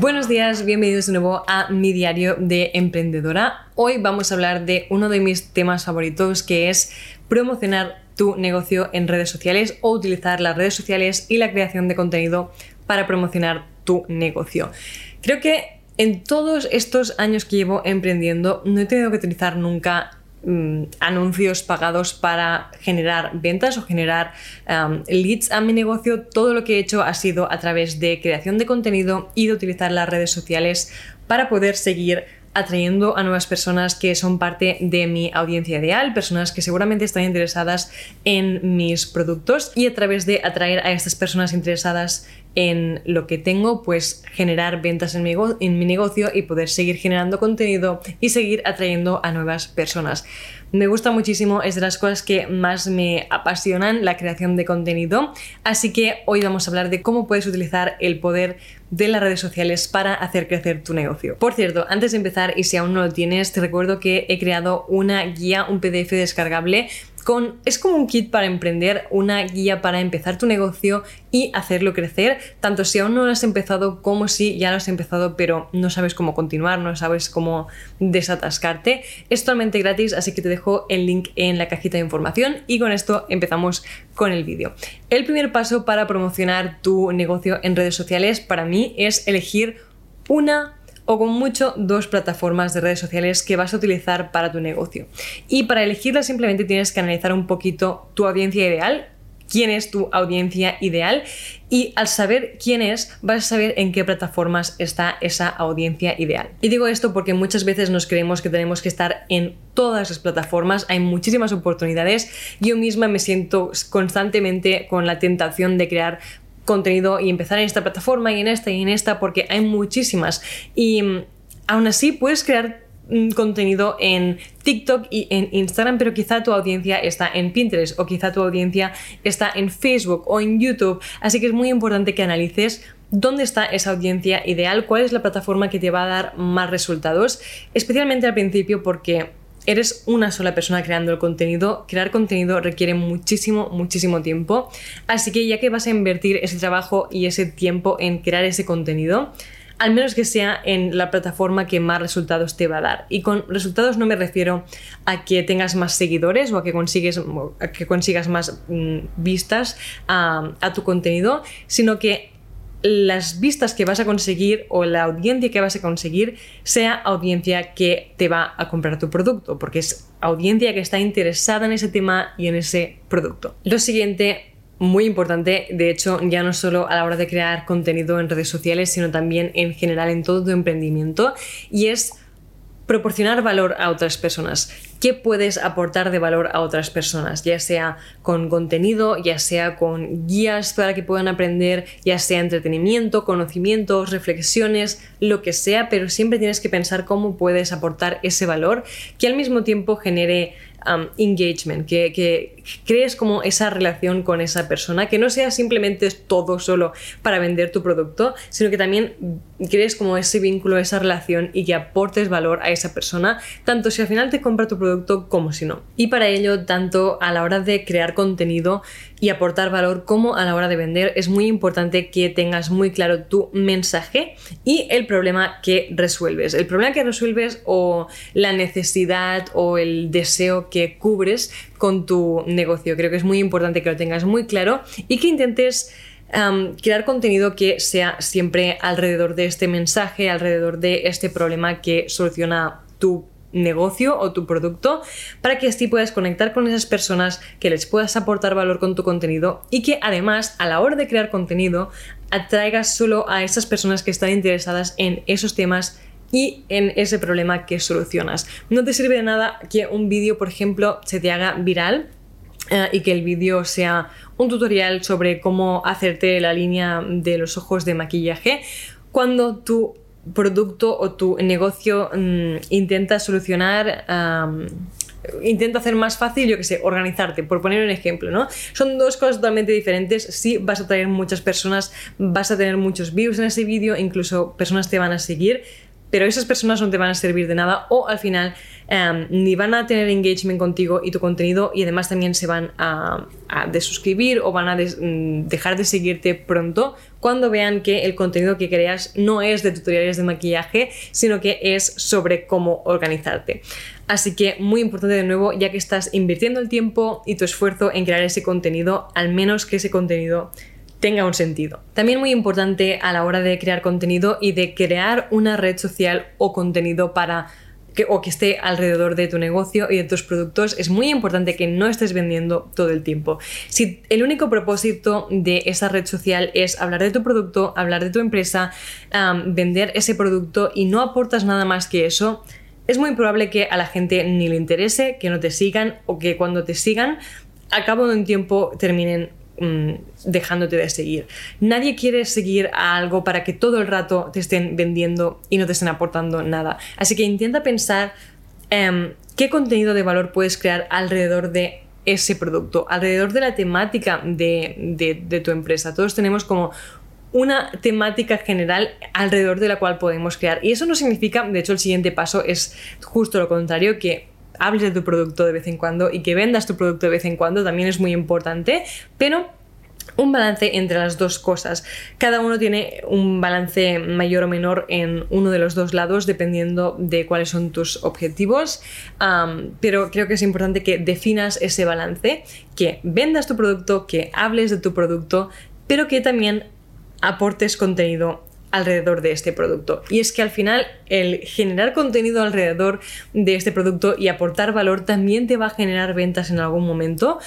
Buenos días, bienvenidos de nuevo a mi diario de emprendedora. Hoy vamos a hablar de uno de mis temas favoritos que es promocionar tu negocio en redes sociales o utilizar las redes sociales y la creación de contenido para promocionar tu negocio. Creo que en todos estos años que llevo emprendiendo no he tenido que utilizar nunca Mm, anuncios pagados para generar ventas o generar um, leads a mi negocio, todo lo que he hecho ha sido a través de creación de contenido y de utilizar las redes sociales para poder seguir atrayendo a nuevas personas que son parte de mi audiencia ideal, personas que seguramente están interesadas en mis productos y a través de atraer a estas personas interesadas en lo que tengo, pues generar ventas en mi, en mi negocio y poder seguir generando contenido y seguir atrayendo a nuevas personas. Me gusta muchísimo, es de las cosas que más me apasionan, la creación de contenido. Así que hoy vamos a hablar de cómo puedes utilizar el poder de las redes sociales para hacer crecer tu negocio. Por cierto, antes de empezar, y si aún no lo tienes, te recuerdo que he creado una guía, un PDF descargable es como un kit para emprender, una guía para empezar tu negocio y hacerlo crecer, tanto si aún no lo has empezado como si ya lo has empezado pero no sabes cómo continuar, no sabes cómo desatascarte. Es totalmente gratis, así que te dejo el link en la cajita de información y con esto empezamos con el vídeo. El primer paso para promocionar tu negocio en redes sociales para mí es elegir una o con mucho dos plataformas de redes sociales que vas a utilizar para tu negocio. Y para elegirlas simplemente tienes que analizar un poquito tu audiencia ideal, quién es tu audiencia ideal y al saber quién es vas a saber en qué plataformas está esa audiencia ideal. Y digo esto porque muchas veces nos creemos que tenemos que estar en todas las plataformas, hay muchísimas oportunidades, yo misma me siento constantemente con la tentación de crear contenido y empezar en esta plataforma y en esta y en esta porque hay muchísimas. Y mm, aún así puedes crear mm, contenido en TikTok y en Instagram, pero quizá tu audiencia está en Pinterest o quizá tu audiencia está en Facebook o en YouTube. Así que es muy importante que analices dónde está esa audiencia ideal, cuál es la plataforma que te va a dar más resultados, especialmente al principio porque eres una sola persona creando el contenido, crear contenido requiere muchísimo, muchísimo tiempo. Así que ya que vas a invertir ese trabajo y ese tiempo en crear ese contenido, al menos que sea en la plataforma que más resultados te va a dar. Y con resultados no me refiero a que tengas más seguidores o a que, consigues, que consigas más mm, vistas a, a tu contenido, sino que las vistas que vas a conseguir o la audiencia que vas a conseguir sea audiencia que te va a comprar tu producto, porque es audiencia que está interesada en ese tema y en ese producto. Lo siguiente, muy importante, de hecho, ya no solo a la hora de crear contenido en redes sociales, sino también en general en todo tu emprendimiento, y es proporcionar valor a otras personas. ¿Qué puedes aportar de valor a otras personas? Ya sea con contenido, ya sea con guías para que puedan aprender, ya sea entretenimiento, conocimientos, reflexiones, lo que sea, pero siempre tienes que pensar cómo puedes aportar ese valor que al mismo tiempo genere engagement, que, crees como esa relación con esa persona, que no sea simplemente todo solo para vender tu producto, sino que también crees como ese vínculo, esa relación y que aportes valor a esa persona, tanto si al final te compra tu producto como si no. Y para ello, tanto a la hora de crear contenido y aportar valor como a la hora de vender, es muy importante que tengas muy claro tu mensaje y el problema que resuelves. El problema que resuelves o la necesidad o el deseo que cubres con tu negocio. Creo que es muy importante que lo tengas muy claro y que intentes crear contenido que sea siempre alrededor de este mensaje, alrededor de este problema que soluciona tu negocio o tu producto para que así puedas conectar con esas personas, que les puedas aportar valor con tu contenido y que además a la hora de crear contenido atraigas solo a esas personas que están interesadas en esos temas y en ese problema que solucionas. No te sirve de nada que un vídeo, por ejemplo, se te haga viral eh, y que el vídeo sea un tutorial sobre cómo hacerte la línea de los ojos de maquillaje cuando tu producto o tu negocio mm, intenta solucionar intenta hacer más fácil, yo que sé, organizarte, por poner un ejemplo, ¿no? Son dos cosas totalmente diferentes. Sí, vas a traer muchas personas, vas a tener muchos views en ese vídeo, incluso personas te van a seguir, pero esas personas no te van a servir de nada o al final em, ni van a tener engagement contigo y tu contenido y además también se van a, desuscribir o van a mm, dejar de seguirte pronto cuando vean que el contenido que creas no es de tutoriales de maquillaje, sino que es sobre cómo organizarte. Así que muy importante de nuevo, ya que estás invirtiendo el tiempo y tu esfuerzo en crear ese contenido, al menos que ese contenido tenga un sentido. También muy importante a la hora de crear contenido y de crear una red social o contenido para que, o que esté alrededor de tu negocio y de tus productos, es muy importante que no estés vendiendo todo el tiempo. Si el único propósito de esa red social es hablar de tu producto, hablar de tu empresa, vender ese producto y no aportas nada más que eso, es muy probable que a la gente ni le interese, que no te sigan o que cuando te sigan, a cabo de un tiempo terminen Mm, dejándote de seguir. Nadie quiere seguir a algo para que todo el rato te estén vendiendo y no te estén aportando nada. Así que intenta pensar em, qué contenido de valor puedes crear alrededor de ese producto, alrededor de la temática de, de tu empresa. Todos tenemos como una temática general alrededor de la cual podemos crear. Y eso no significa, de hecho el siguiente paso es justo lo contrario, que hables de tu producto de vez en cuando y que vendas tu producto de vez en cuando también es muy importante, pero un balance entre las dos cosas. Cada uno tiene un balance mayor o menor en uno de los dos lados dependiendo de cuáles son tus objetivos, pero creo que es importante que definas ese balance, que vendas tu producto, que hables de tu producto, pero que también aportes contenido alrededor de este producto. Y es que al final el generar contenido alrededor de este producto y aportar valor también te va a generar ventas en algún momento,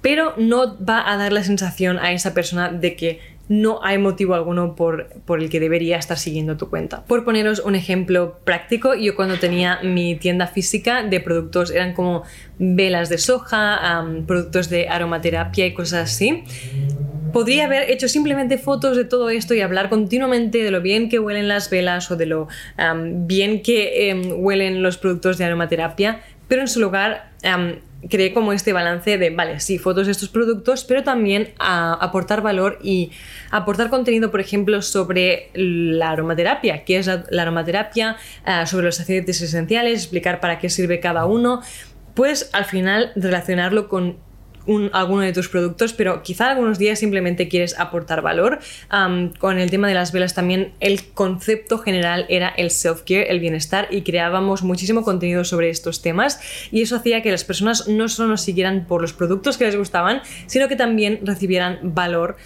pero no va a dar la sensación a esa persona de que no hay motivo alguno por, por, el que debería estar siguiendo tu cuenta. Por poneros un ejemplo práctico, yo cuando tenía mi tienda física de productos eran como velas de soja, productos de aromaterapia y cosas así podría haber hecho simplemente fotos de todo esto y hablar continuamente de lo bien que huelen las velas o de lo bien que em, huelen los productos de aromaterapia, pero en su lugar creé como este balance de, vale, sí, fotos de estos productos, pero también aportar valor y aportar contenido, por ejemplo, sobre la aromaterapia, qué es la, aromaterapia, ah, sobre los aceites esenciales, explicar para qué sirve cada uno. Pues al final relacionarlo con alguno de tus productos, pero quizá algunos días simplemente quieres aportar valor. con el tema de las velas también el concepto general era el self-care, el bienestar y creábamos muchísimo contenido sobre estos temas y eso hacía que las personas no solo nos siguieran por los productos que les gustaban, sino que también recibieran valor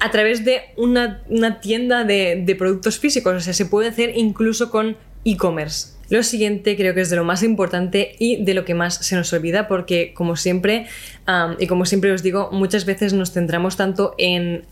a través de una, tienda de productos físicos, o sea, se puede hacer incluso con e-commerce. Lo siguiente creo que es de lo más importante y de lo que más se nos olvida porque como siempre, y como siempre os digo, muchas veces nos centramos tanto en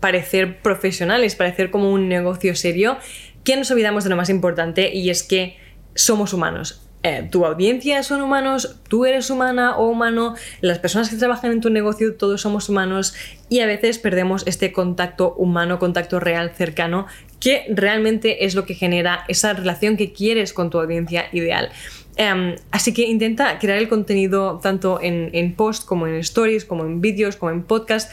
parecer profesionales, parecer como un negocio serio, que nos olvidamos de lo más importante y es que somos humanos. Eh, tu audiencia son humanos, tú eres humana o humano, las personas que trabajan en tu negocio, todos somos humanos y a veces perdemos este contacto humano, contacto real, cercano, que realmente es lo que genera esa relación que quieres con tu audiencia ideal. Em, así que intenta crear el contenido tanto en, post como en stories, como en vídeos, como en podcast,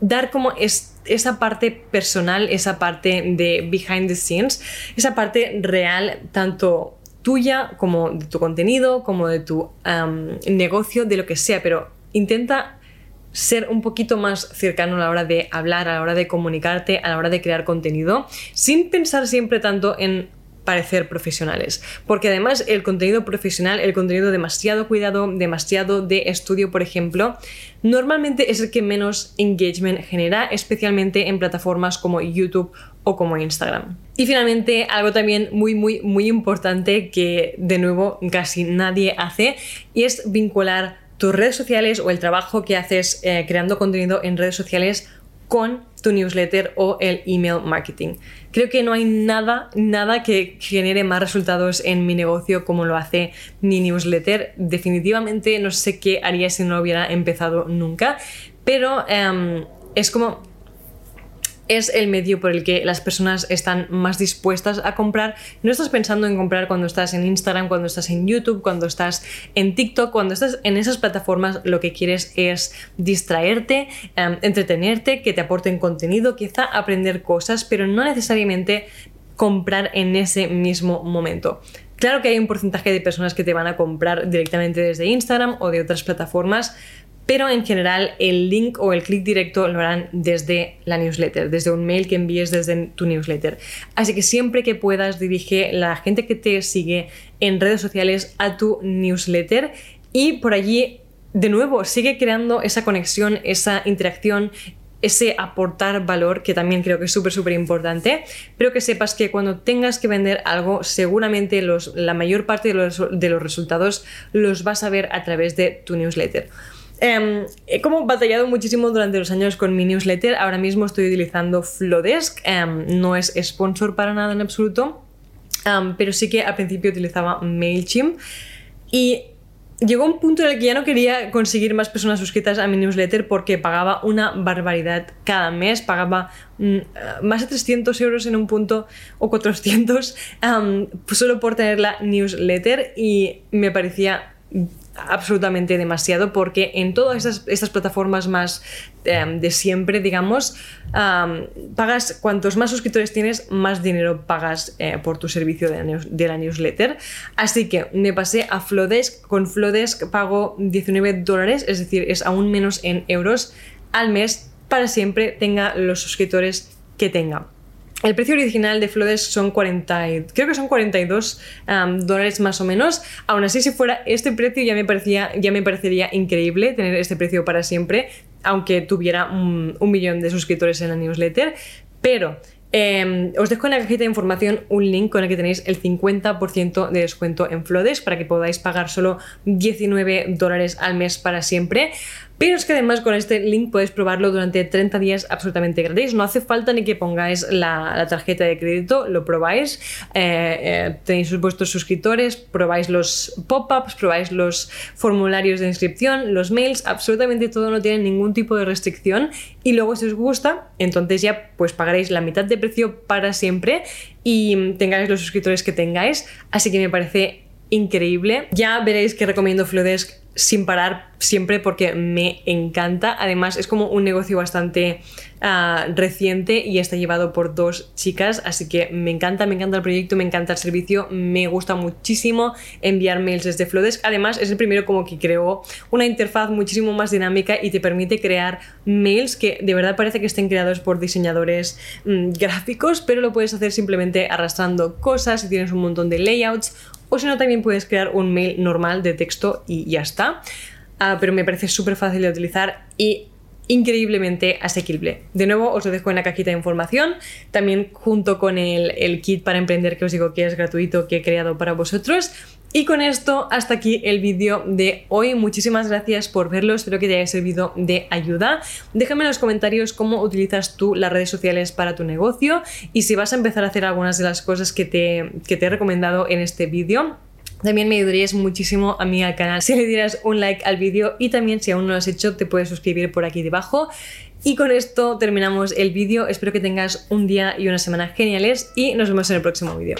dar como esa parte personal, esa parte de behind the scenes, esa parte real, tanto tuya, como de tu contenido, como de tu negocio, de lo que sea, pero intenta ser un poquito más cercano a la hora de hablar, a la hora de comunicarte, a la hora de crear contenido, sin pensar siempre tanto en parecer profesionales. Porque además el contenido profesional, el contenido demasiado cuidado, demasiado de estudio, por ejemplo, normalmente es el que menos engagement genera, especialmente en plataformas como YouTube o como Instagram. Y finalmente, algo también muy, muy, muy importante que de nuevo casi nadie hace y es vincular tus redes sociales o el trabajo que haces eh, creando contenido en redes sociales con tu newsletter o el email marketing. Creo que no hay nada, nada que genere más resultados en mi negocio como lo hace mi newsletter. Definitivamente no sé qué haría si no hubiera empezado nunca, pero em, es como es el medio por el que las personas están más dispuestas a comprar. No estás pensando en comprar cuando estás en Instagram, cuando estás en YouTube, cuando estás en TikTok, cuando estás en esas plataformas, lo que quieres es distraerte, em, entretenerte, que te aporten contenido, quizá aprender cosas, pero no necesariamente comprar en ese mismo momento. Claro que hay un porcentaje de personas que te van a comprar directamente desde Instagram o de otras plataformas, pero en general el link o el clic directo lo harán desde la newsletter, desde un mail que envíes desde tu newsletter. Así que siempre que puedas dirige la gente que te sigue en redes sociales a tu newsletter y por allí de nuevo sigue creando esa conexión, esa interacción, ese aportar valor, que también creo que es súper, súper importante, pero que sepas que cuando tengas que vender algo, seguramente la mayor parte de los resultados los vas a ver a través de tu newsletter. Em, he como batallado muchísimo durante los años con mi newsletter. Ahora mismo estoy utilizando Flowdesk. Em, no es sponsor para nada en absoluto. Em, pero sí que al principio utilizaba MailChimp. Y llegó un punto en el que ya no quería conseguir más personas suscritas a mi newsletter porque pagaba una barbaridad cada mes. Pagaba mm, más de 300 euros en un punto o 400 solo por tener la newsletter y me parecía absolutamente demasiado porque en todas estas, plataformas más em, de siempre, digamos, pagas, cuantos más suscriptores tienes, más dinero pagas eh, por tu servicio de la, newsletter. Así que me pasé a Flowdesk. Con Flowdesk pago 19 dólares, es decir, es aún menos en euros al mes para siempre tenga los suscriptores que tenga. El precio original de Flowdesk son 40, creo que son 42 dólares más o menos. Aún así, si fuera este precio ya me, parecía, ya me parecería increíble tener este precio para siempre, aunque tuviera un, un millón de suscriptores en la newsletter. Pero Em, os dejo en la cajita de información un link con el que tenéis el 50% de descuento en Flodes para que podáis pagar solo 19 dólares al mes para siempre. Pero es que además con este link podéis probarlo durante 30 días absolutamente gratis. No hace falta ni que pongáis la, tarjeta de crédito, lo probáis. Eh, eh, tenéis vuestros suscriptores, probáis los pop-ups, probáis los formularios de inscripción, los mails, absolutamente todo no tiene ningún tipo de restricción. Y luego si os gusta, entonces ya pues pagaréis la mitad de precio para siempre y tengáis los suscriptores que tengáis. Así que me parece increíble. Ya veréis que recomiendo Flowdesk sin parar siempre porque me encanta. Además, es como un negocio bastante ah, reciente y está llevado por dos chicas, así que me encanta, me encanta el proyecto, me encanta el servicio, me gusta muchísimo enviar mails desde Flowdesk. Además, es el primero como que creó una interfaz muchísimo más dinámica y te permite crear mails que de verdad parece que estén creados por diseñadores mm, gráficos, pero lo puedes hacer simplemente arrastrando cosas y tienes un montón de layouts o si no también puedes crear un mail normal de texto y ya está. Ah, pero me parece súper fácil de utilizar y increíblemente asequible. De nuevo, os lo dejo en la cajita de información, también junto con el, el, kit para emprender que os digo que es gratuito que he creado para vosotros. Y con esto, hasta aquí el vídeo de hoy. Muchísimas gracias por verlo, espero que te haya servido de ayuda. Déjame en los comentarios cómo utilizas tú las redes sociales para tu negocio y si vas a empezar a hacer algunas de las cosas que te, que te he recomendado en este vídeo. También me ayudarías muchísimo a mí al canal si le dieras un like al vídeo y también si aún no lo has hecho te puedes suscribir por aquí debajo. Y con esto terminamos el vídeo, espero que tengas un día y una semana geniales y nos vemos en el próximo vídeo.